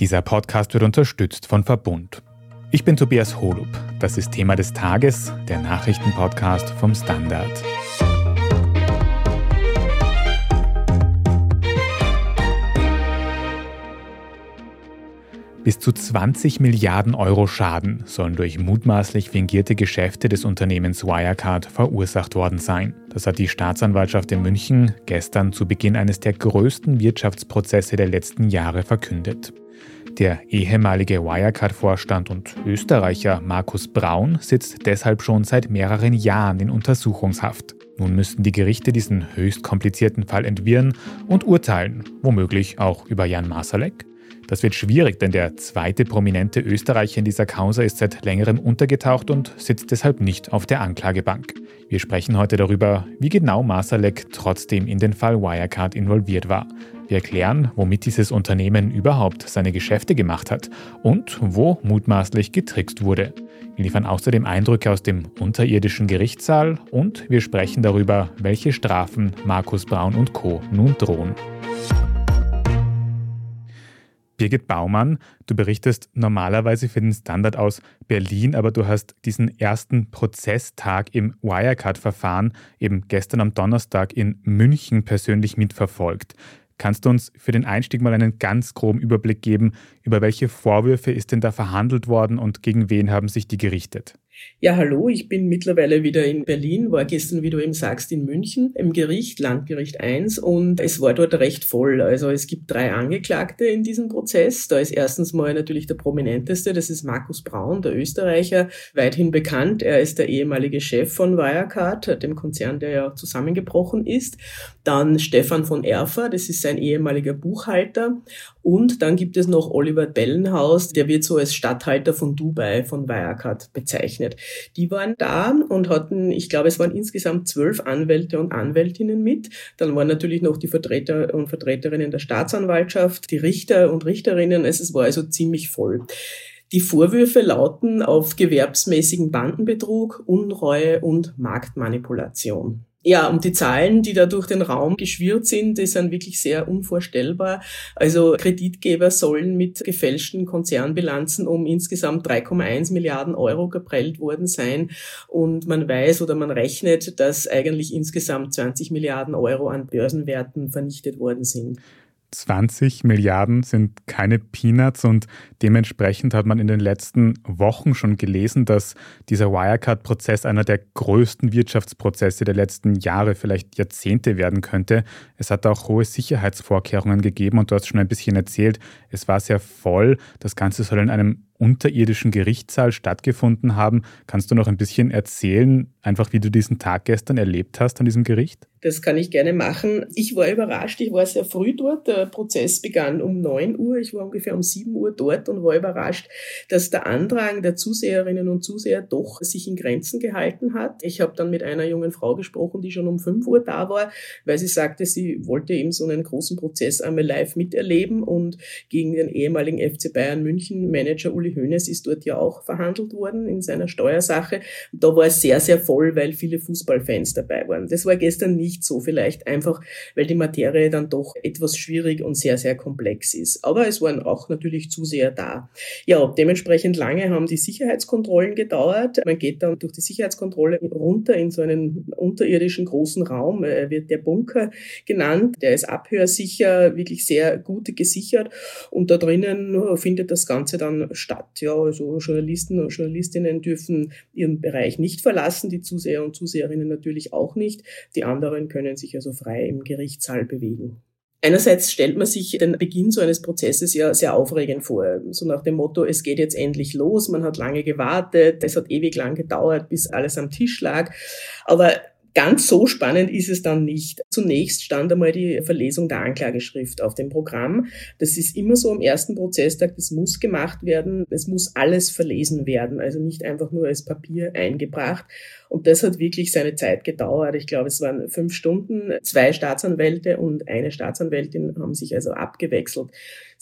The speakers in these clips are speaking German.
Dieser Podcast wird unterstützt von Verbund. Ich bin Tobias Holub. Das ist Thema des Tages, der Nachrichtenpodcast vom Standard. Bis zu 20 Milliarden Euro Schaden sollen durch mutmaßlich fingierte Geschäfte des Unternehmens Wirecard verursacht worden sein. Das hat die Staatsanwaltschaft in München gestern zu Beginn eines der größten Wirtschaftsprozesse der letzten Jahre verkündet. Der ehemalige Wirecard-Vorstand und Österreicher Markus Braun sitzt deshalb schon seit mehreren Jahren in Untersuchungshaft. Nun müssten die Gerichte diesen höchst komplizierten Fall entwirren und urteilen, womöglich auch über Jan Masalek. Das wird schwierig, denn der zweite prominente Österreicher in dieser Causa ist seit längerem untergetaucht und sitzt deshalb nicht auf der Anklagebank. Wir sprechen heute darüber, wie genau Masalek trotzdem in den Fall Wirecard involviert war. Wir erklären, womit dieses Unternehmen überhaupt seine Geschäfte gemacht hat und wo mutmaßlich getrickst wurde. Wir liefern außerdem Eindrücke aus dem unterirdischen Gerichtssaal und wir sprechen darüber, welche Strafen Markus Braun und Co. nun drohen. Birgit Baumann, du berichtest normalerweise für den Standard aus Berlin, aber du hast diesen ersten Prozesstag im Wirecard-Verfahren eben gestern am Donnerstag in München persönlich mitverfolgt. Kannst du uns für den Einstieg mal einen ganz groben Überblick geben, über welche Vorwürfe ist denn da verhandelt worden und gegen wen haben sich die gerichtet? Ja, hallo, ich bin mittlerweile wieder in Berlin, war gestern, wie du eben sagst, in München im Gericht, Landgericht 1 und es war dort recht voll. Also es gibt drei Angeklagte in diesem Prozess. Da ist erstens mal natürlich der prominenteste, das ist Markus Braun, der Österreicher, weithin bekannt. Er ist der ehemalige Chef von Wirecard, dem Konzern, der ja zusammengebrochen ist. Dann Stefan von Erfer, das ist sein ehemaliger Buchhalter. Und dann gibt es noch Oliver Bellenhaus, der wird so als Stadthalter von Dubai, von Wirecard bezeichnet. Die waren da und hatten, ich glaube, es waren insgesamt zwölf Anwälte und Anwältinnen mit. Dann waren natürlich noch die Vertreter und Vertreterinnen der Staatsanwaltschaft, die Richter und Richterinnen. Es war also ziemlich voll. Die Vorwürfe lauten auf gewerbsmäßigen Bandenbetrug, Unreue und Marktmanipulation. Ja, und die Zahlen, die da durch den Raum geschwirrt sind, die sind wirklich sehr unvorstellbar. Also Kreditgeber sollen mit gefälschten Konzernbilanzen um insgesamt 3,1 Milliarden Euro geprellt worden sein. Und man weiß oder man rechnet, dass eigentlich insgesamt 20 Milliarden Euro an Börsenwerten vernichtet worden sind. 20 Milliarden sind keine Peanuts und dementsprechend hat man in den letzten Wochen schon gelesen, dass dieser Wirecard-Prozess einer der größten Wirtschaftsprozesse der letzten Jahre, vielleicht Jahrzehnte werden könnte. Es hat auch hohe Sicherheitsvorkehrungen gegeben und du hast schon ein bisschen erzählt, es war sehr voll. Das Ganze soll in einem unterirdischen Gerichtssaal stattgefunden haben. Kannst du noch ein bisschen erzählen, einfach wie du diesen Tag gestern erlebt hast an diesem Gericht? Das kann ich gerne machen. Ich war überrascht, ich war sehr früh dort. Der Prozess begann um 9 Uhr. Ich war ungefähr um 7 Uhr dort und war überrascht, dass der Andrang der Zuseherinnen und Zuseher doch sich in Grenzen gehalten hat. Ich habe dann mit einer jungen Frau gesprochen, die schon um 5 Uhr da war, weil sie sagte, sie wollte eben so einen großen Prozess einmal live miterleben und gegen den ehemaligen FC Bayern München Manager Uli Hoeneß ist dort ja auch verhandelt worden in seiner Steuersache. Da war es sehr, sehr voll, weil viele Fußballfans dabei waren. Das war gestern nicht so, vielleicht einfach, weil die Materie dann doch etwas schwierig und sehr, sehr komplex ist. Aber es waren auch natürlich Zuseher da. Ja, dementsprechend lange haben die Sicherheitskontrollen gedauert. Man geht dann durch die Sicherheitskontrolle runter in so einen unterirdischen großen Raum, er wird der Bunker genannt. Der ist abhörsicher, wirklich sehr gut gesichert und da drinnen findet das Ganze dann statt. Ja, also Journalisten und Journalistinnen dürfen ihren Bereich nicht verlassen, die Zuseher und Zuseherinnen natürlich auch nicht. Die anderen können sich also frei im Gerichtssaal bewegen. Einerseits stellt man sich den Beginn so eines Prozesses ja sehr aufregend vor. So nach dem Motto, es geht jetzt endlich los, man hat lange gewartet, es hat ewig lang gedauert, bis alles am Tisch lag. Aber Ganz so spannend ist es dann nicht. Zunächst stand einmal die Verlesung der Anklageschrift auf dem Programm. Das ist immer so am ersten Prozesstag, das muss gemacht werden. Es muss alles verlesen werden, also nicht einfach nur als Papier eingebracht. Und das hat wirklich seine Zeit gedauert. Ich glaube, es waren fünf Stunden. Zwei Staatsanwälte und eine Staatsanwältin haben sich also abgewechselt.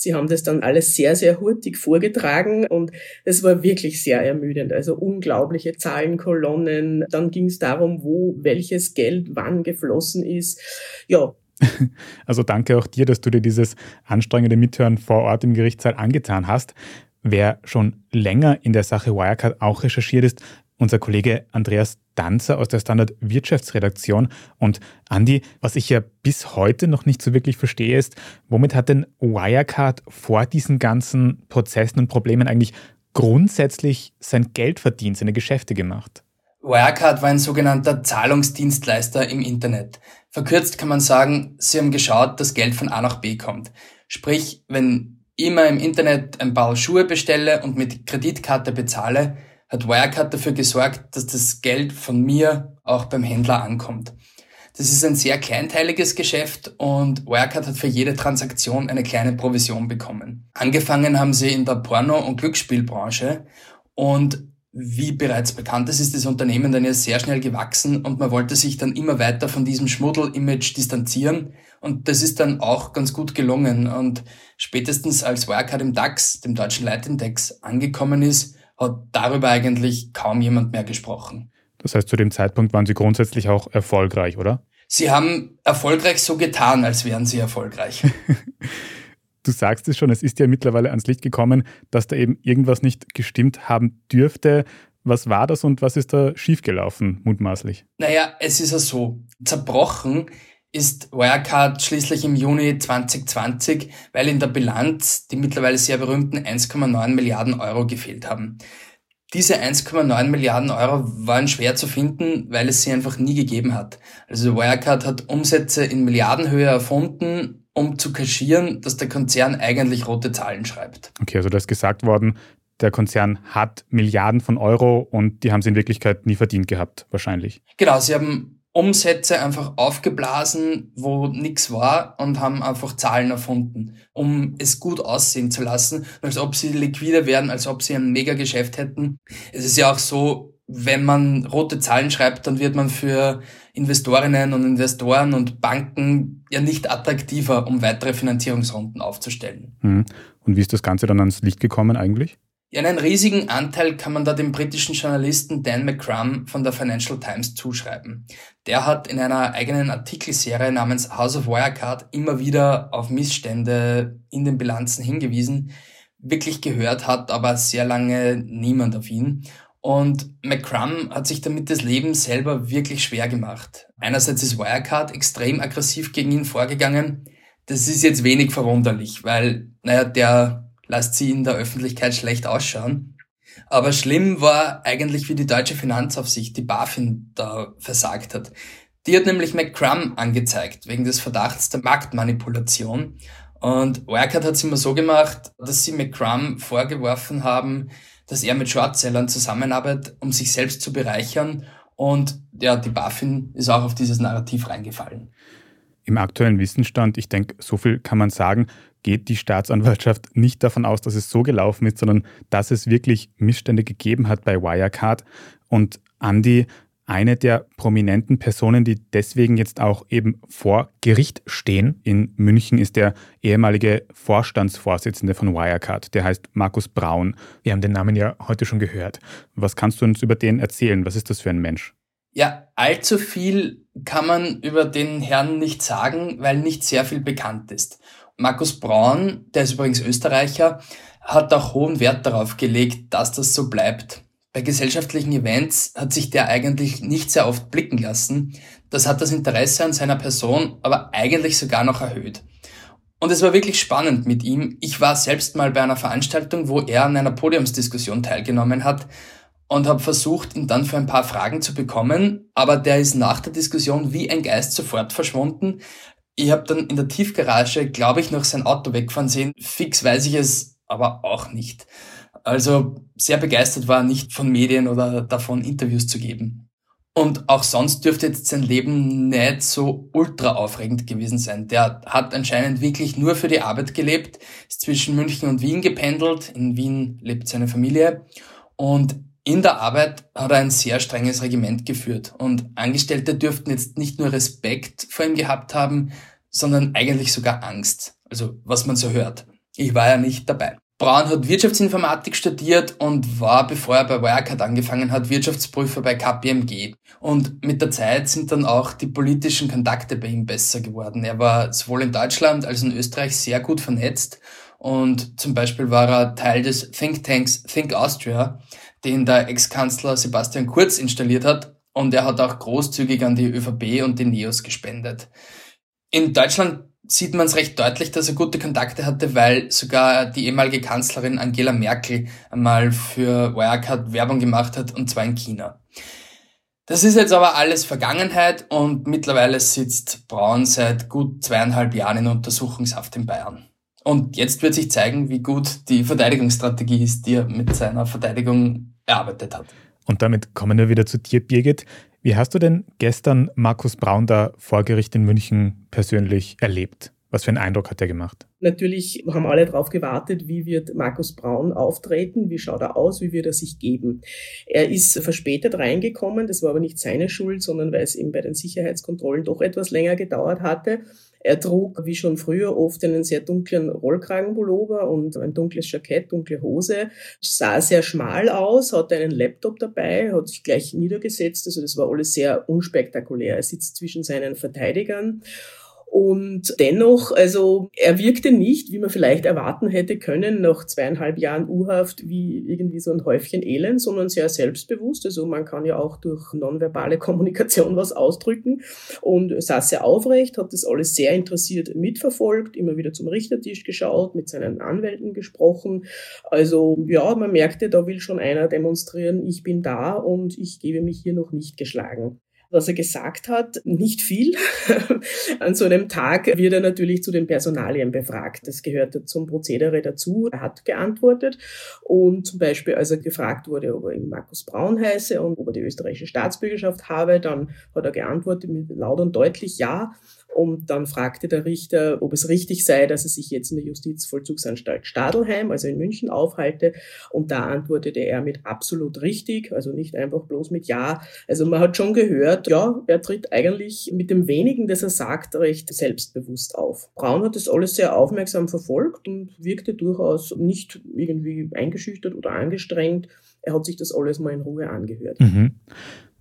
Sie haben das dann alles sehr, sehr hurtig vorgetragen und es war wirklich sehr ermüdend. Also unglaubliche Zahlenkolonnen. Dann ging es darum, wo welches Geld wann geflossen ist. Ja, Also danke auch dir, dass du dir dieses anstrengende Mithören vor Ort im Gerichtssaal angetan hast. Wer schon länger in der Sache Wirecard auch recherchiert ist, unser Kollege Andreas Danzer aus der Standard Wirtschaftsredaktion. Und Andi, was ich ja bis heute noch nicht so wirklich verstehe, ist, womit hat denn Wirecard vor diesen ganzen Prozessen und Problemen eigentlich grundsätzlich sein Geld verdient, seine Geschäfte gemacht? Wirecard war ein sogenannter Zahlungsdienstleister im Internet. Verkürzt kann man sagen, sie haben geschaut, dass Geld von A nach B kommt. Sprich, wenn ich immer im Internet ein paar Schuhe bestelle und mit Kreditkarte bezahle, hat Wirecard dafür gesorgt, dass das Geld von mir auch beim Händler ankommt. Das ist ein sehr kleinteiliges Geschäft und Wirecard hat für jede Transaktion eine kleine Provision bekommen. Angefangen haben sie in der Porno- und Glücksspielbranche und wie bereits bekannt ist, ist das Unternehmen dann ja sehr schnell gewachsen und man wollte sich dann immer weiter von diesem Schmuddel-Image distanzieren und das ist dann auch ganz gut gelungen und spätestens als Wirecard im DAX, dem deutschen Leitindex, angekommen ist, hat darüber eigentlich kaum jemand mehr gesprochen. Das heißt, zu dem Zeitpunkt waren Sie grundsätzlich auch erfolgreich, oder? Sie haben erfolgreich so getan, als wären Sie erfolgreich. du sagst es schon, es ist ja mittlerweile ans Licht gekommen, dass da eben irgendwas nicht gestimmt haben dürfte. Was war das und was ist da schiefgelaufen, mutmaßlich? Naja, es ist ja so. Zerbrochen ist Wirecard schließlich im Juni 2020, weil in der Bilanz die mittlerweile sehr berühmten 1,9 Milliarden Euro gefehlt haben. Diese 1,9 Milliarden Euro waren schwer zu finden, weil es sie einfach nie gegeben hat. Also Wirecard hat Umsätze in Milliardenhöhe erfunden, um zu kaschieren, dass der Konzern eigentlich rote Zahlen schreibt. Okay, also da ist gesagt worden, der Konzern hat Milliarden von Euro und die haben sie in Wirklichkeit nie verdient gehabt, wahrscheinlich. Genau, sie haben Umsätze einfach aufgeblasen, wo nichts war und haben einfach Zahlen erfunden, um es gut aussehen zu lassen, als ob sie liquide wären, als ob sie ein Mega-Geschäft hätten. Es ist ja auch so, wenn man rote Zahlen schreibt, dann wird man für Investorinnen und Investoren und Banken ja nicht attraktiver, um weitere Finanzierungsrunden aufzustellen. Mhm. Und wie ist das Ganze dann ans Licht gekommen eigentlich? Ja, einen riesigen Anteil kann man da dem britischen Journalisten Dan McCrum von der Financial Times zuschreiben. Der hat in einer eigenen Artikelserie namens House of Wirecard immer wieder auf Missstände in den Bilanzen hingewiesen. Wirklich gehört hat aber sehr lange niemand auf ihn. Und McCrum hat sich damit das Leben selber wirklich schwer gemacht. Einerseits ist Wirecard extrem aggressiv gegen ihn vorgegangen. Das ist jetzt wenig verwunderlich, weil, naja, der lässt sie in der Öffentlichkeit schlecht ausschauen. Aber schlimm war eigentlich, wie die deutsche Finanzaufsicht, die BaFin, da versagt hat. Die hat nämlich McCrum angezeigt, wegen des Verdachts der Marktmanipulation. Und Wirecard hat es immer so gemacht, dass sie McCrum vorgeworfen haben, dass er mit Shortsellern zusammenarbeitet, um sich selbst zu bereichern. Und ja, die BaFin ist auch auf dieses Narrativ reingefallen. Im aktuellen Wissensstand, ich denke, so viel kann man sagen, geht die Staatsanwaltschaft nicht davon aus, dass es so gelaufen ist, sondern dass es wirklich Missstände gegeben hat bei Wirecard. Und Andy, eine der prominenten Personen, die deswegen jetzt auch eben vor Gericht stehen in München, ist der ehemalige Vorstandsvorsitzende von Wirecard. Der heißt Markus Braun. Wir haben den Namen ja heute schon gehört. Was kannst du uns über den erzählen? Was ist das für ein Mensch? Ja, allzu viel kann man über den Herrn nicht sagen, weil nicht sehr viel bekannt ist. Markus Braun, der ist übrigens Österreicher, hat auch hohen Wert darauf gelegt, dass das so bleibt. Bei gesellschaftlichen Events hat sich der eigentlich nicht sehr oft blicken lassen. Das hat das Interesse an seiner Person aber eigentlich sogar noch erhöht. Und es war wirklich spannend mit ihm. Ich war selbst mal bei einer Veranstaltung, wo er an einer Podiumsdiskussion teilgenommen hat und habe versucht, ihn dann für ein paar Fragen zu bekommen, aber der ist nach der Diskussion wie ein Geist sofort verschwunden. Ich habe dann in der Tiefgarage, glaube ich, noch sein Auto wegfahren sehen. Fix weiß ich es aber auch nicht. Also sehr begeistert war nicht von Medien oder davon, Interviews zu geben. Und auch sonst dürfte jetzt sein Leben nicht so ultra aufregend gewesen sein. Der hat anscheinend wirklich nur für die Arbeit gelebt, ist zwischen München und Wien gependelt. In Wien lebt seine Familie. Und in der Arbeit hat er ein sehr strenges Regiment geführt und Angestellte dürften jetzt nicht nur Respekt vor ihm gehabt haben, sondern eigentlich sogar Angst. Also was man so hört. Ich war ja nicht dabei. Braun hat Wirtschaftsinformatik studiert und war, bevor er bei Wirecard angefangen hat, Wirtschaftsprüfer bei KPMG. Und mit der Zeit sind dann auch die politischen Kontakte bei ihm besser geworden. Er war sowohl in Deutschland als in Österreich sehr gut vernetzt und zum Beispiel war er Teil des Thinktanks Think Austria, den der Ex-Kanzler Sebastian Kurz installiert hat und er hat auch großzügig an die ÖVP und die NEOS gespendet. In Deutschland sieht man es recht deutlich, dass er gute Kontakte hatte, weil sogar die ehemalige Kanzlerin Angela Merkel einmal für Wirecard Werbung gemacht hat, und zwar in China. Das ist jetzt aber alles Vergangenheit und mittlerweile sitzt Braun seit gut zweieinhalb Jahren in Untersuchungshaft in Bayern. Und jetzt wird sich zeigen, wie gut die Verteidigungsstrategie ist, die er mit seiner Verteidigung erarbeitet hat. Und damit kommen wir wieder zu dir, Birgit. Wie hast du denn gestern Markus Braun da vor Gericht in München persönlich erlebt? Was für einen Eindruck hat er gemacht? Natürlich haben alle darauf gewartet, wie wird Markus Braun auftreten, wie schaut er aus, wie wird er sich geben. Er ist verspätet reingekommen, das war aber nicht seine Schuld, sondern weil es ihm bei den Sicherheitskontrollen doch etwas länger gedauert hatte. Er trug, wie schon früher, oft einen sehr dunklen Rollkragenpullover und ein dunkles Jackett, dunkle Hose, sah sehr schmal aus, hatte einen Laptop dabei, hat sich gleich niedergesetzt, also das war alles sehr unspektakulär. Er sitzt zwischen seinen Verteidigern und dennoch, also er wirkte nicht, wie man vielleicht erwarten hätte können, nach zweieinhalb Jahren U-Haft wie irgendwie so ein Häufchen Elend, sondern sehr selbstbewusst. Also man kann ja auch durch nonverbale Kommunikation was ausdrücken und saß sehr aufrecht, hat das alles sehr interessiert mitverfolgt, immer wieder zum Richtertisch geschaut, mit seinen Anwälten gesprochen. Also ja, man merkte, da will schon einer demonstrieren, ich bin da und ich gebe mich hier noch nicht geschlagen was er gesagt hat, nicht viel. An so einem Tag wird er natürlich zu den Personalien befragt. Das gehört zum Prozedere dazu. Er hat geantwortet und zum Beispiel, als er gefragt wurde, ob er ihn Markus Braun heiße und ob er die österreichische Staatsbürgerschaft habe, dann hat er geantwortet mit laut und deutlich Ja. Und dann fragte der Richter, ob es richtig sei, dass er sich jetzt in der Justizvollzugsanstalt Stadelheim, also in München, aufhalte. Und da antwortete er mit absolut richtig, also nicht einfach bloß mit Ja. Also man hat schon gehört, ja, er tritt eigentlich mit dem wenigen, das er sagt, recht selbstbewusst auf. Braun hat das alles sehr aufmerksam verfolgt und wirkte durchaus nicht irgendwie eingeschüchtert oder angestrengt. Er hat sich das alles mal in Ruhe angehört. Mhm.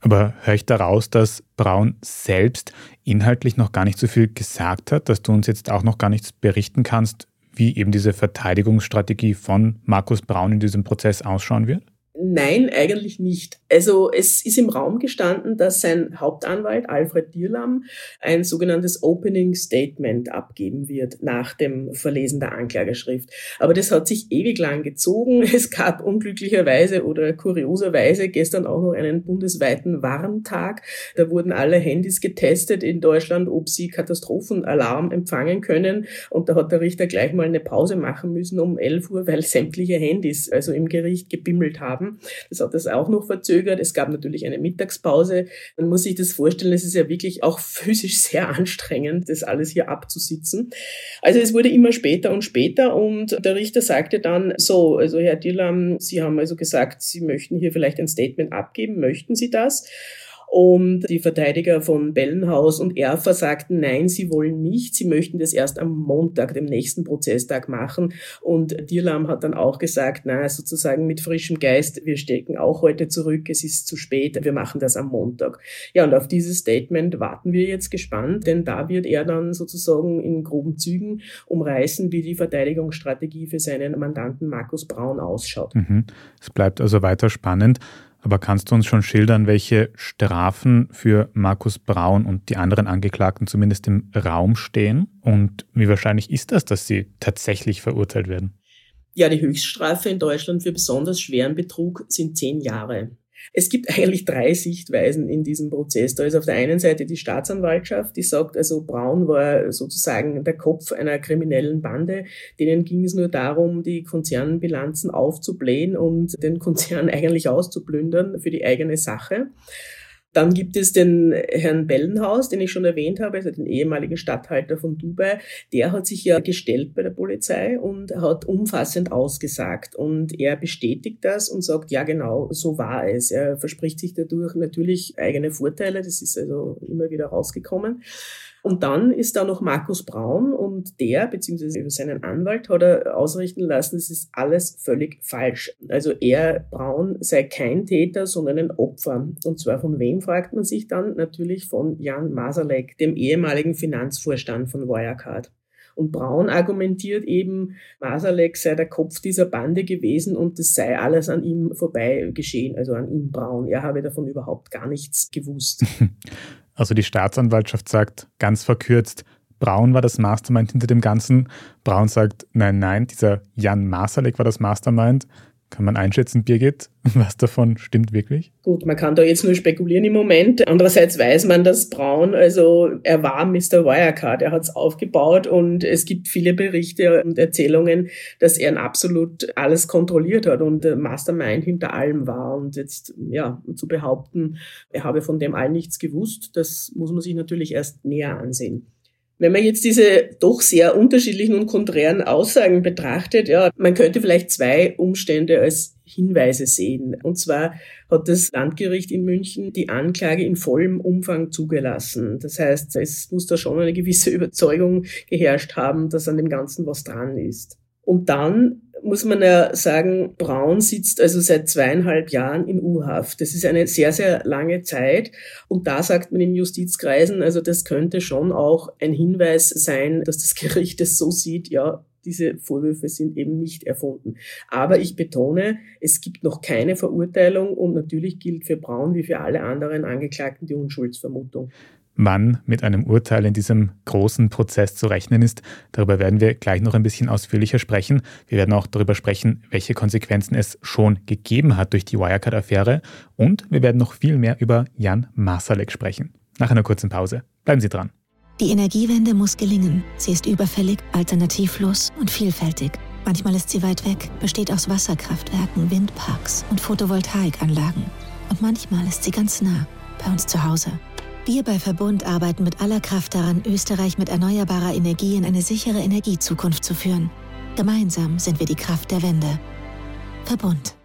Aber höre ich daraus, dass Braun selbst inhaltlich noch gar nicht so viel gesagt hat, dass du uns jetzt auch noch gar nichts berichten kannst, wie eben diese Verteidigungsstrategie von Markus Braun in diesem Prozess ausschauen wird? Nein, eigentlich nicht. Also es ist im Raum gestanden, dass sein Hauptanwalt Alfred Dierlam ein sogenanntes Opening Statement abgeben wird nach dem Verlesen der Anklageschrift. Aber das hat sich ewig lang gezogen. Es gab unglücklicherweise oder kurioserweise gestern auch noch einen bundesweiten Warntag. Da wurden alle Handys getestet in Deutschland, ob sie Katastrophenalarm empfangen können. Und da hat der Richter gleich mal eine Pause machen müssen um 11 Uhr, weil sämtliche Handys also im Gericht gebimmelt haben haben. Das hat das auch noch verzögert. Es gab natürlich eine Mittagspause. Man muss sich das vorstellen, es ist ja wirklich auch physisch sehr anstrengend, das alles hier abzusitzen. Also es wurde immer später und später und der Richter sagte dann so, also Herr Dillam, Sie haben also gesagt, Sie möchten hier vielleicht ein Statement abgeben. Möchten Sie das? Und die Verteidiger von Bellenhaus und Erfer sagten, nein, sie wollen nicht, sie möchten das erst am Montag, dem nächsten Prozesstag machen. Und Dirlam hat dann auch gesagt, na, sozusagen mit frischem Geist, wir stecken auch heute zurück, es ist zu spät, wir machen das am Montag. Ja, und auf dieses Statement warten wir jetzt gespannt, denn da wird er dann sozusagen in groben Zügen umreißen, wie die Verteidigungsstrategie für seinen Mandanten Markus Braun ausschaut. Mhm. Es bleibt also weiter spannend. Aber kannst du uns schon schildern, welche Strafen für Markus Braun und die anderen Angeklagten zumindest im Raum stehen? Und wie wahrscheinlich ist das, dass sie tatsächlich verurteilt werden? Ja, die Höchststrafe in Deutschland für besonders schweren Betrug sind zehn Jahre. Es gibt eigentlich drei Sichtweisen in diesem Prozess. Da ist auf der einen Seite die Staatsanwaltschaft, die sagt, also Braun war sozusagen der Kopf einer kriminellen Bande. Denen ging es nur darum, die Konzernbilanzen aufzublähen und den Konzern eigentlich auszuplündern für die eigene Sache. Dann gibt es den Herrn Bellenhaus, den ich schon erwähnt habe, also den ehemaligen Stadthalter von Dubai. Der hat sich ja gestellt bei der Polizei und hat umfassend ausgesagt. Und er bestätigt das und sagt, ja genau, so war es. Er verspricht sich dadurch natürlich eigene Vorteile. Das ist also immer wieder rausgekommen. Und dann ist da noch Markus Braun und der, beziehungsweise über seinen Anwalt, hat er ausrichten lassen, es ist alles völlig falsch. Also er, Braun, sei kein Täter, sondern ein Opfer. Und zwar von wem, fragt man sich dann? Natürlich von Jan Masalek, dem ehemaligen Finanzvorstand von Wirecard. Und Braun argumentiert eben, Masalek sei der Kopf dieser Bande gewesen und es sei alles an ihm vorbei geschehen, also an ihm Braun. Er habe davon überhaupt gar nichts gewusst. Also die Staatsanwaltschaft sagt ganz verkürzt, Braun war das Mastermind hinter dem Ganzen. Braun sagt, nein, nein, dieser Jan Masalek war das Mastermind. Kann man einschätzen, Birgit, was davon stimmt wirklich? Gut, man kann da jetzt nur spekulieren im Moment. Andererseits weiß man, dass Braun, also er war Mr. Wirecard, er hat es aufgebaut und es gibt viele Berichte und Erzählungen, dass er absolut alles kontrolliert hat und Mastermind hinter allem war. Und jetzt, ja, zu behaupten, er habe von dem all nichts gewusst, das muss man sich natürlich erst näher ansehen. Wenn man jetzt diese doch sehr unterschiedlichen und konträren Aussagen betrachtet, ja, man könnte vielleicht zwei Umstände als Hinweise sehen. Und zwar hat das Landgericht in München die Anklage in vollem Umfang zugelassen. Das heißt, es muss da schon eine gewisse Überzeugung geherrscht haben, dass an dem Ganzen was dran ist. Und dann muss man ja sagen, Braun sitzt also seit zweieinhalb Jahren in U-Haft. Das ist eine sehr, sehr lange Zeit. Und da sagt man in Justizkreisen, also das könnte schon auch ein Hinweis sein, dass das Gericht es so sieht, ja, diese Vorwürfe sind eben nicht erfunden. Aber ich betone, es gibt noch keine Verurteilung und natürlich gilt für Braun wie für alle anderen Angeklagten die Unschuldsvermutung wann mit einem Urteil in diesem großen Prozess zu rechnen ist. Darüber werden wir gleich noch ein bisschen ausführlicher sprechen. Wir werden auch darüber sprechen, welche Konsequenzen es schon gegeben hat durch die Wirecard-Affäre. Und wir werden noch viel mehr über Jan Masalek sprechen. Nach einer kurzen Pause. Bleiben Sie dran. Die Energiewende muss gelingen. Sie ist überfällig, alternativlos und vielfältig. Manchmal ist sie weit weg, besteht aus Wasserkraftwerken, Windparks und Photovoltaikanlagen. Und manchmal ist sie ganz nah, bei uns zu Hause. Wir bei Verbund arbeiten mit aller Kraft daran, Österreich mit erneuerbarer Energie in eine sichere Energiezukunft zu führen. Gemeinsam sind wir die Kraft der Wende. Verbund.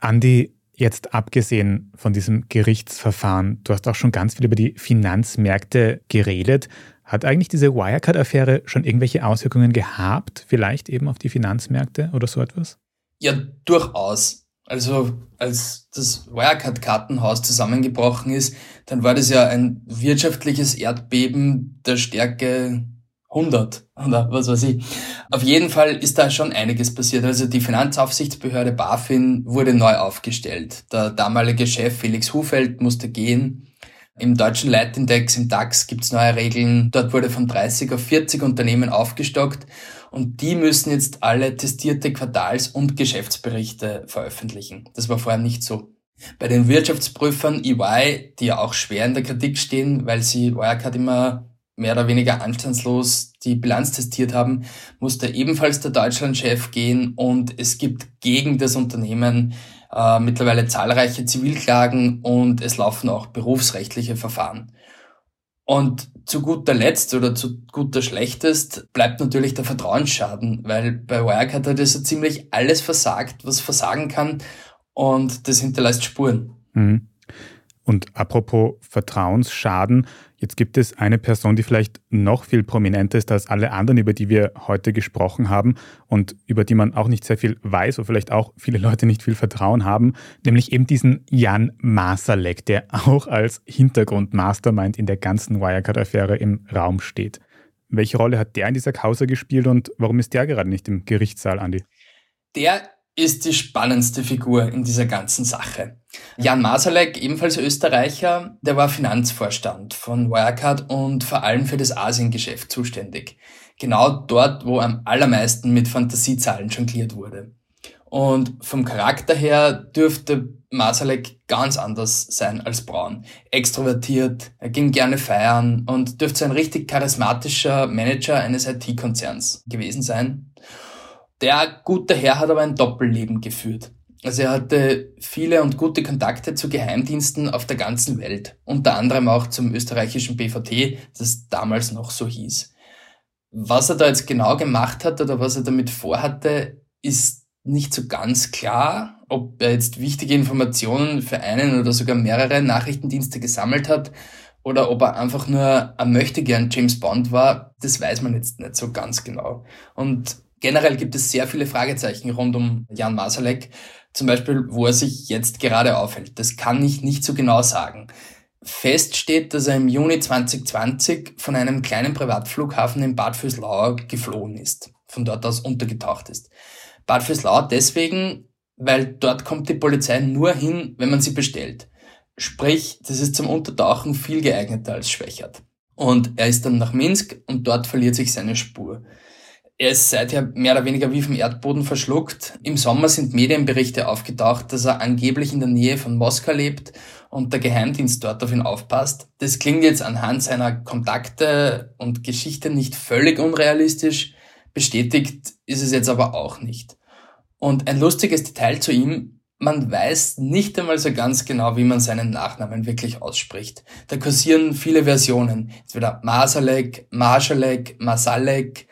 Andi, jetzt abgesehen von diesem Gerichtsverfahren, du hast auch schon ganz viel über die Finanzmärkte geredet. Hat eigentlich diese Wirecard-Affäre schon irgendwelche Auswirkungen gehabt, vielleicht eben auf die Finanzmärkte oder so etwas? Ja, durchaus. Also als das Wirecard-Kartenhaus zusammengebrochen ist, dann war das ja ein wirtschaftliches Erdbeben der Stärke 100 oder was weiß ich. Auf jeden Fall ist da schon einiges passiert. Also die Finanzaufsichtsbehörde BaFin wurde neu aufgestellt. Der damalige Chef Felix Hufeld musste gehen. Im deutschen Leitindex, im DAX gibt's neue Regeln. Dort wurde von 30 auf 40 Unternehmen aufgestockt und die müssen jetzt alle testierte Quartals- und Geschäftsberichte veröffentlichen. Das war vorher nicht so. Bei den Wirtschaftsprüfern EY, die ja auch schwer in der Kritik stehen, weil sie Wirecard immer mehr oder weniger anstandslos die Bilanz testiert haben, musste ebenfalls der Deutschlandchef gehen und es gibt gegen das Unternehmen äh, mittlerweile zahlreiche Zivilklagen und es laufen auch berufsrechtliche Verfahren. Und zu guter Letzt oder zu guter Schlechtest bleibt natürlich der Vertrauensschaden, weil bei Wirecard hat es so ziemlich alles versagt, was versagen kann und das hinterlässt Spuren. Mhm. Und apropos Vertrauensschaden, Jetzt gibt es eine Person, die vielleicht noch viel prominenter ist als alle anderen, über die wir heute gesprochen haben und über die man auch nicht sehr viel weiß oder vielleicht auch viele Leute nicht viel Vertrauen haben, nämlich eben diesen Jan Masalek, der auch als Hintergrund-Mastermind in der ganzen Wirecard-Affäre im Raum steht. Welche Rolle hat der in dieser Causa gespielt und warum ist der gerade nicht im Gerichtssaal, Andi? Der ist die spannendste Figur in dieser ganzen Sache. Jan Masalek, ebenfalls Österreicher, der war Finanzvorstand von Wirecard und vor allem für das Asiengeschäft zuständig. Genau dort, wo am allermeisten mit Fantasiezahlen jongliert wurde. Und vom Charakter her dürfte Masalek ganz anders sein als Braun. Extrovertiert, er ging gerne feiern und dürfte ein richtig charismatischer Manager eines IT-Konzerns gewesen sein. Der gute Herr hat aber ein Doppelleben geführt. Also er hatte viele und gute Kontakte zu Geheimdiensten auf der ganzen Welt, unter anderem auch zum österreichischen BVT, das damals noch so hieß. Was er da jetzt genau gemacht hat oder was er damit vorhatte, ist nicht so ganz klar. Ob er jetzt wichtige Informationen für einen oder sogar mehrere Nachrichtendienste gesammelt hat oder ob er einfach nur ein Möchtegern James Bond war, das weiß man jetzt nicht so ganz genau. Und generell gibt es sehr viele Fragezeichen rund um Jan Masalek, zum Beispiel, wo er sich jetzt gerade aufhält. Das kann ich nicht so genau sagen. Fest steht, dass er im Juni 2020 von einem kleinen Privatflughafen in Bad Füßlau geflohen ist, von dort aus untergetaucht ist. Bad Füßlau deswegen, weil dort kommt die Polizei nur hin, wenn man sie bestellt. Sprich, das ist zum Untertauchen viel geeigneter als Schwächert. Und er ist dann nach Minsk und dort verliert sich seine Spur. Er ist seither mehr oder weniger wie vom Erdboden verschluckt. Im Sommer sind Medienberichte aufgetaucht, dass er angeblich in der Nähe von Moskau lebt und der Geheimdienst dort auf ihn aufpasst. Das klingt jetzt anhand seiner Kontakte und Geschichte nicht völlig unrealistisch. Bestätigt ist es jetzt aber auch nicht. Und ein lustiges Detail zu ihm, man weiß nicht einmal so ganz genau, wie man seinen Nachnamen wirklich ausspricht. Da kursieren viele Versionen. Entweder Masalek, Marschalek, Masalek.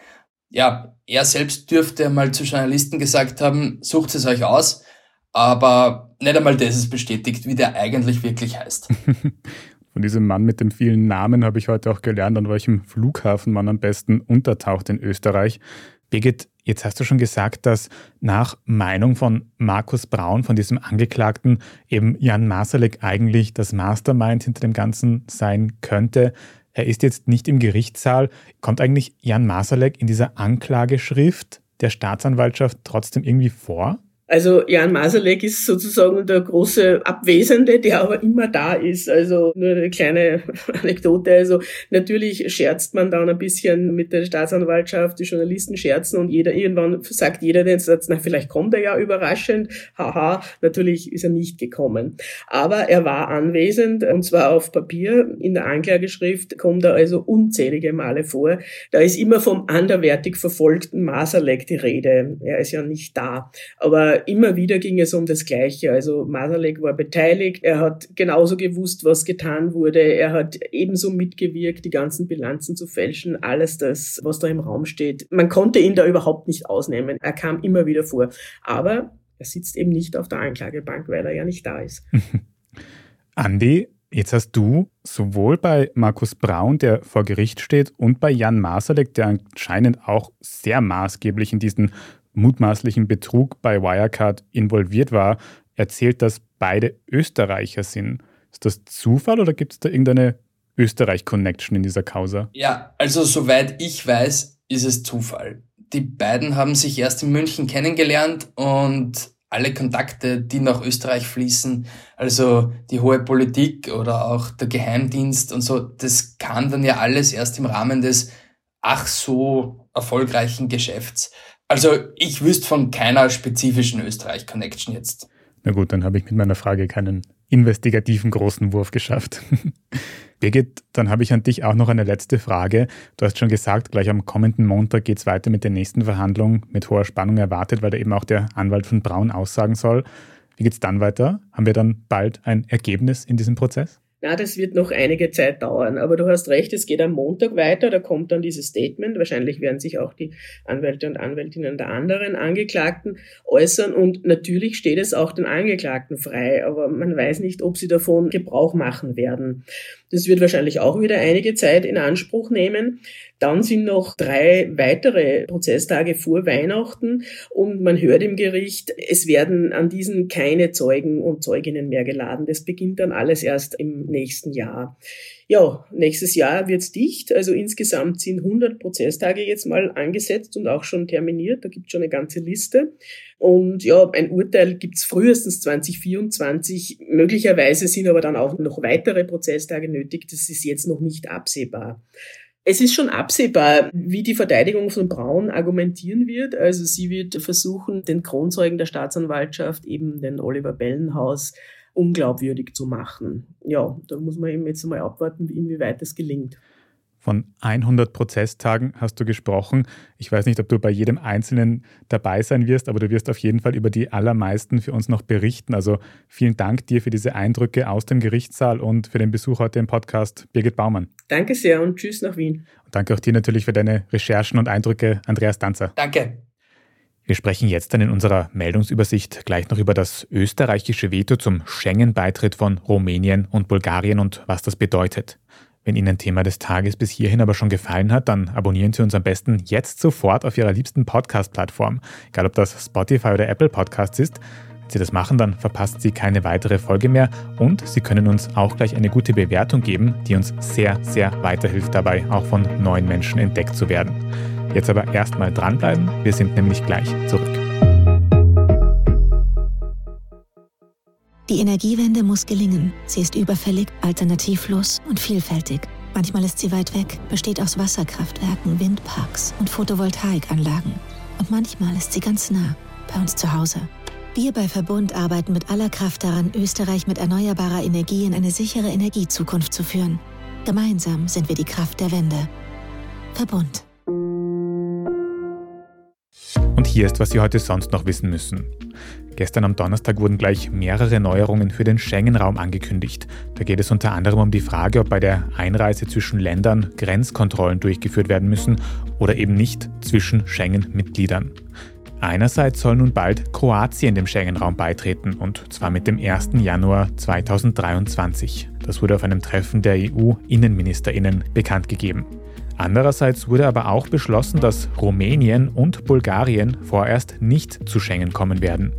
Ja, er selbst dürfte mal zu Journalisten gesagt haben, sucht es euch aus. Aber nicht einmal das ist bestätigt, wie der eigentlich wirklich heißt. Von diesem Mann mit den vielen Namen habe ich heute auch gelernt, an welchem Flughafen man am besten untertaucht in Österreich. Birgit, jetzt hast du schon gesagt, dass nach Meinung von Markus Braun, von diesem Angeklagten, eben Jan Masalek eigentlich das Mastermind hinter dem Ganzen sein könnte. Er ist jetzt nicht im Gerichtssaal. Kommt eigentlich Jan Masalek in dieser Anklageschrift der Staatsanwaltschaft trotzdem irgendwie vor? Also Jan Masalek ist sozusagen der große Abwesende, der aber immer da ist. Also nur eine kleine Anekdote. Also natürlich scherzt man dann ein bisschen mit der Staatsanwaltschaft, die Journalisten scherzen und jeder irgendwann sagt jeder den Satz, na vielleicht kommt er ja überraschend. Haha, natürlich ist er nicht gekommen. Aber er war anwesend und zwar auf Papier. In der Anklageschrift kommt er also unzählige Male vor. Da ist immer vom anderwertig verfolgten Masalek die Rede. Er ist ja nicht da. Aber immer wieder ging es um das Gleiche. Also Masalek war beteiligt, er hat genauso gewusst, was getan wurde, er hat ebenso mitgewirkt, die ganzen Bilanzen zu fälschen, alles das, was da im Raum steht. Man konnte ihn da überhaupt nicht ausnehmen. Er kam immer wieder vor. Aber er sitzt eben nicht auf der Anklagebank, weil er ja nicht da ist. Andi, Jetzt hast du sowohl bei Markus Braun, der vor Gericht steht, und bei Jan Masalek, der anscheinend auch sehr maßgeblich in diesen mutmaßlichen Betrug bei Wirecard involviert war, erzählt, dass beide Österreicher sind. Ist das Zufall oder gibt es da irgendeine Österreich-Connection in dieser Causa? Ja, also soweit ich weiß, ist es Zufall. Die beiden haben sich erst in München kennengelernt und alle Kontakte, die nach Österreich fließen, also die hohe Politik oder auch der Geheimdienst und so, das kam dann ja alles erst im Rahmen des ach so erfolgreichen Geschäfts. Also ich wüsste von keiner spezifischen Österreich-Connection jetzt. Na gut, dann habe ich mit meiner Frage keinen investigativen großen Wurf geschafft. Birgit, dann habe ich an dich auch noch eine letzte Frage. Du hast schon gesagt, gleich am kommenden Montag geht es weiter mit den nächsten Verhandlungen mit hoher Spannung erwartet, weil da eben auch der Anwalt von Braun aussagen soll. Wie geht es dann weiter? Haben wir dann bald ein Ergebnis in diesem Prozess? Na, das wird noch einige Zeit dauern. Aber du hast recht, es geht am Montag weiter, da kommt dann dieses Statement. Wahrscheinlich werden sich auch die Anwälte und Anwältinnen der anderen Angeklagten äußern. Und natürlich steht es auch den Angeklagten frei, aber man weiß nicht, ob sie davon Gebrauch machen werden. Das wird wahrscheinlich auch wieder einige Zeit in Anspruch nehmen. Dann sind noch drei weitere Prozesstage vor Weihnachten und man hört im Gericht, es werden an diesen keine Zeugen und Zeuginnen mehr geladen. Das beginnt dann alles erst im nächsten Jahr. Ja, nächstes Jahr wird's dicht. Also insgesamt sind 100 Prozesstage jetzt mal angesetzt und auch schon terminiert. Da gibt's schon eine ganze Liste. Und ja, ein Urteil gibt's frühestens 2024. Möglicherweise sind aber dann auch noch weitere Prozesstage nötig. Das ist jetzt noch nicht absehbar. Es ist schon absehbar, wie die Verteidigung von Braun argumentieren wird. Also sie wird versuchen, den Kronzeugen der Staatsanwaltschaft, eben den Oliver Bellenhaus, unglaubwürdig zu machen. Ja, da muss man eben jetzt mal abwarten, inwieweit es gelingt. Von 100 Prozesstagen hast du gesprochen. Ich weiß nicht, ob du bei jedem einzelnen dabei sein wirst, aber du wirst auf jeden Fall über die allermeisten für uns noch berichten. Also vielen Dank dir für diese Eindrücke aus dem Gerichtssaal und für den Besuch heute im Podcast, Birgit Baumann. Danke sehr und tschüss nach Wien. Und danke auch dir natürlich für deine Recherchen und Eindrücke, Andreas Danzer. Danke. Wir sprechen jetzt dann in unserer Meldungsübersicht gleich noch über das österreichische Veto zum Schengen-Beitritt von Rumänien und Bulgarien und was das bedeutet. Wenn Ihnen Thema des Tages bis hierhin aber schon gefallen hat, dann abonnieren Sie uns am besten jetzt sofort auf Ihrer liebsten Podcast-Plattform, egal ob das Spotify oder Apple Podcasts ist. Wenn Sie das machen, dann verpassen Sie keine weitere Folge mehr und Sie können uns auch gleich eine gute Bewertung geben, die uns sehr, sehr weiterhilft dabei, auch von neuen Menschen entdeckt zu werden. Jetzt aber erstmal dranbleiben, wir sind nämlich gleich zurück. Die Energiewende muss gelingen. Sie ist überfällig, alternativlos und vielfältig. Manchmal ist sie weit weg, besteht aus Wasserkraftwerken, Windparks und Photovoltaikanlagen. Und manchmal ist sie ganz nah, bei uns zu Hause. Wir bei Verbund arbeiten mit aller Kraft daran, Österreich mit erneuerbarer Energie in eine sichere Energiezukunft zu führen. Gemeinsam sind wir die Kraft der Wende. Verbund. Und hier ist, was Sie heute sonst noch wissen müssen. Gestern am Donnerstag wurden gleich mehrere Neuerungen für den Schengen-Raum angekündigt. Da geht es unter anderem um die Frage, ob bei der Einreise zwischen Ländern Grenzkontrollen durchgeführt werden müssen oder eben nicht zwischen Schengen-Mitgliedern. Einerseits soll nun bald Kroatien dem Schengen-Raum beitreten und zwar mit dem 1. Januar 2023. Das wurde auf einem Treffen der EU-Innenministerinnen bekannt gegeben. Andererseits wurde aber auch beschlossen, dass Rumänien und Bulgarien vorerst nicht zu Schengen kommen werden.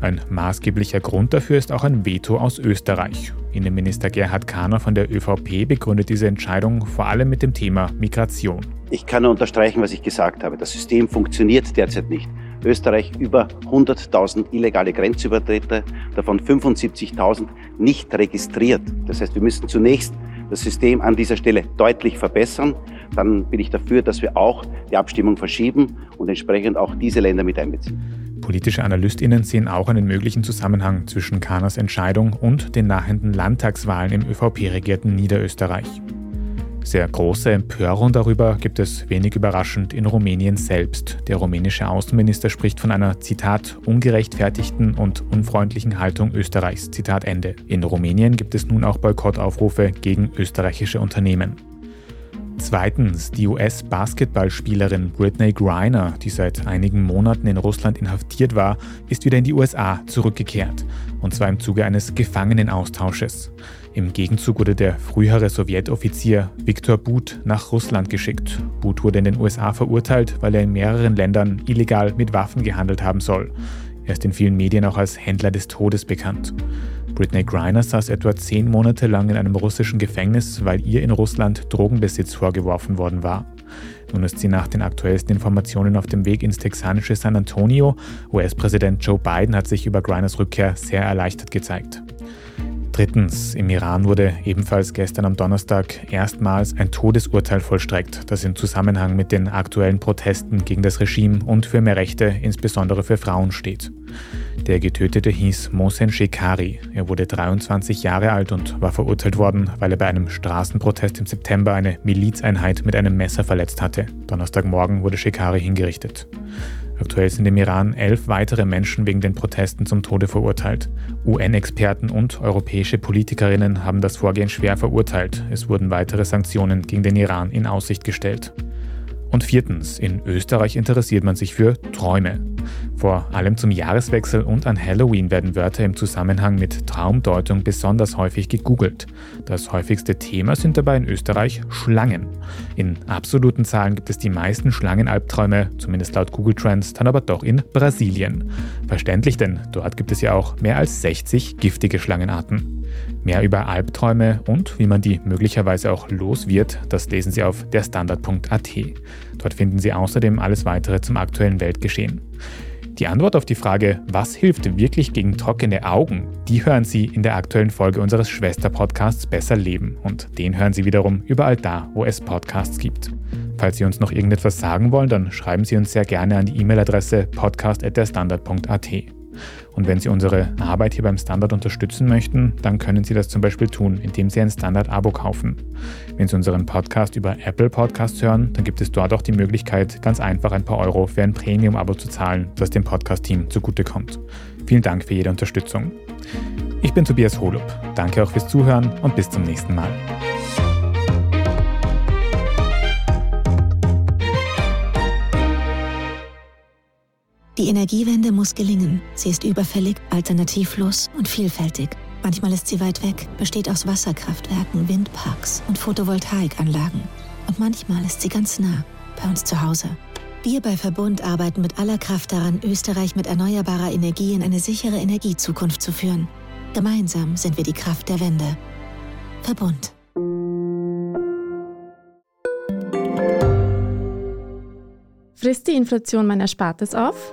Ein maßgeblicher Grund dafür ist auch ein Veto aus Österreich. Innenminister Gerhard Kahner von der ÖVP begründet diese Entscheidung vor allem mit dem Thema Migration. Ich kann nur unterstreichen, was ich gesagt habe. Das System funktioniert derzeit nicht. Österreich über 100.000 illegale Grenzübertritte, davon 75.000 nicht registriert. Das heißt, wir müssen zunächst das System an dieser Stelle deutlich verbessern. Dann bin ich dafür, dass wir auch die Abstimmung verschieben und entsprechend auch diese Länder mit einbeziehen. Politische AnalystInnen sehen auch einen möglichen Zusammenhang zwischen Kahners Entscheidung und den nachhenden Landtagswahlen im ÖVP-regierten Niederösterreich. Sehr große Empörung darüber gibt es wenig überraschend in Rumänien selbst. Der rumänische Außenminister spricht von einer, Zitat, ungerechtfertigten und unfreundlichen Haltung Österreichs, Zitat Ende. In Rumänien gibt es nun auch Boykottaufrufe gegen österreichische Unternehmen. Zweitens, die US-Basketballspielerin Britney Griner, die seit einigen Monaten in Russland inhaftiert war, ist wieder in die USA zurückgekehrt. Und zwar im Zuge eines Gefangenenaustausches. Im Gegenzug wurde der frühere Sowjetoffizier Viktor But nach Russland geschickt. But wurde in den USA verurteilt, weil er in mehreren Ländern illegal mit Waffen gehandelt haben soll. Er ist in vielen Medien auch als Händler des Todes bekannt. Britney Griner saß etwa zehn Monate lang in einem russischen Gefängnis, weil ihr in Russland Drogenbesitz vorgeworfen worden war. Nun ist sie nach den aktuellsten Informationen auf dem Weg ins texanische San Antonio. US-Präsident Joe Biden hat sich über Griners Rückkehr sehr erleichtert gezeigt. Drittens, im Iran wurde ebenfalls gestern am Donnerstag erstmals ein Todesurteil vollstreckt, das in Zusammenhang mit den aktuellen Protesten gegen das Regime und für mehr Rechte, insbesondere für Frauen, steht. Der Getötete hieß Mohsen Shekari. Er wurde 23 Jahre alt und war verurteilt worden, weil er bei einem Straßenprotest im September eine Milizeinheit mit einem Messer verletzt hatte. Donnerstagmorgen wurde Shekari hingerichtet. Aktuell sind im Iran elf weitere Menschen wegen den Protesten zum Tode verurteilt. UN-Experten und europäische Politikerinnen haben das Vorgehen schwer verurteilt. Es wurden weitere Sanktionen gegen den Iran in Aussicht gestellt. Und viertens, in Österreich interessiert man sich für Träume. Vor allem zum Jahreswechsel und an Halloween werden Wörter im Zusammenhang mit Traumdeutung besonders häufig gegoogelt. Das häufigste Thema sind dabei in Österreich Schlangen. In absoluten Zahlen gibt es die meisten Schlangenalbträume, zumindest laut Google Trends, dann aber doch in Brasilien. Verständlich, denn dort gibt es ja auch mehr als 60 giftige Schlangenarten. Mehr über Albträume und wie man die möglicherweise auch los wird, das lesen Sie auf derstandard.at. Dort finden Sie außerdem alles weitere zum aktuellen Weltgeschehen. Die Antwort auf die Frage, was hilft wirklich gegen trockene Augen, die hören Sie in der aktuellen Folge unseres Schwester-Podcasts Besser Leben und den hören Sie wiederum überall da, wo es Podcasts gibt. Falls Sie uns noch irgendetwas sagen wollen, dann schreiben Sie uns sehr gerne an die E-Mail-Adresse podcast.derstandard.at. Und wenn Sie unsere Arbeit hier beim Standard unterstützen möchten, dann können Sie das zum Beispiel tun, indem Sie ein Standard-Abo kaufen. Wenn Sie unseren Podcast über Apple Podcasts hören, dann gibt es dort auch die Möglichkeit, ganz einfach ein paar Euro für ein Premium-Abo zu zahlen, das dem Podcast-Team zugutekommt. Vielen Dank für jede Unterstützung. Ich bin Tobias Holub. Danke auch fürs Zuhören und bis zum nächsten Mal. Die Energiewende muss gelingen. Sie ist überfällig, alternativlos und vielfältig. Manchmal ist sie weit weg, besteht aus Wasserkraftwerken, Windparks und Photovoltaikanlagen. Und manchmal ist sie ganz nah, bei uns zu Hause. Wir bei Verbund arbeiten mit aller Kraft daran, Österreich mit erneuerbarer Energie in eine sichere Energiezukunft zu führen. Gemeinsam sind wir die Kraft der Wende. Verbund. Frisst die Inflation mein Erspartes auf?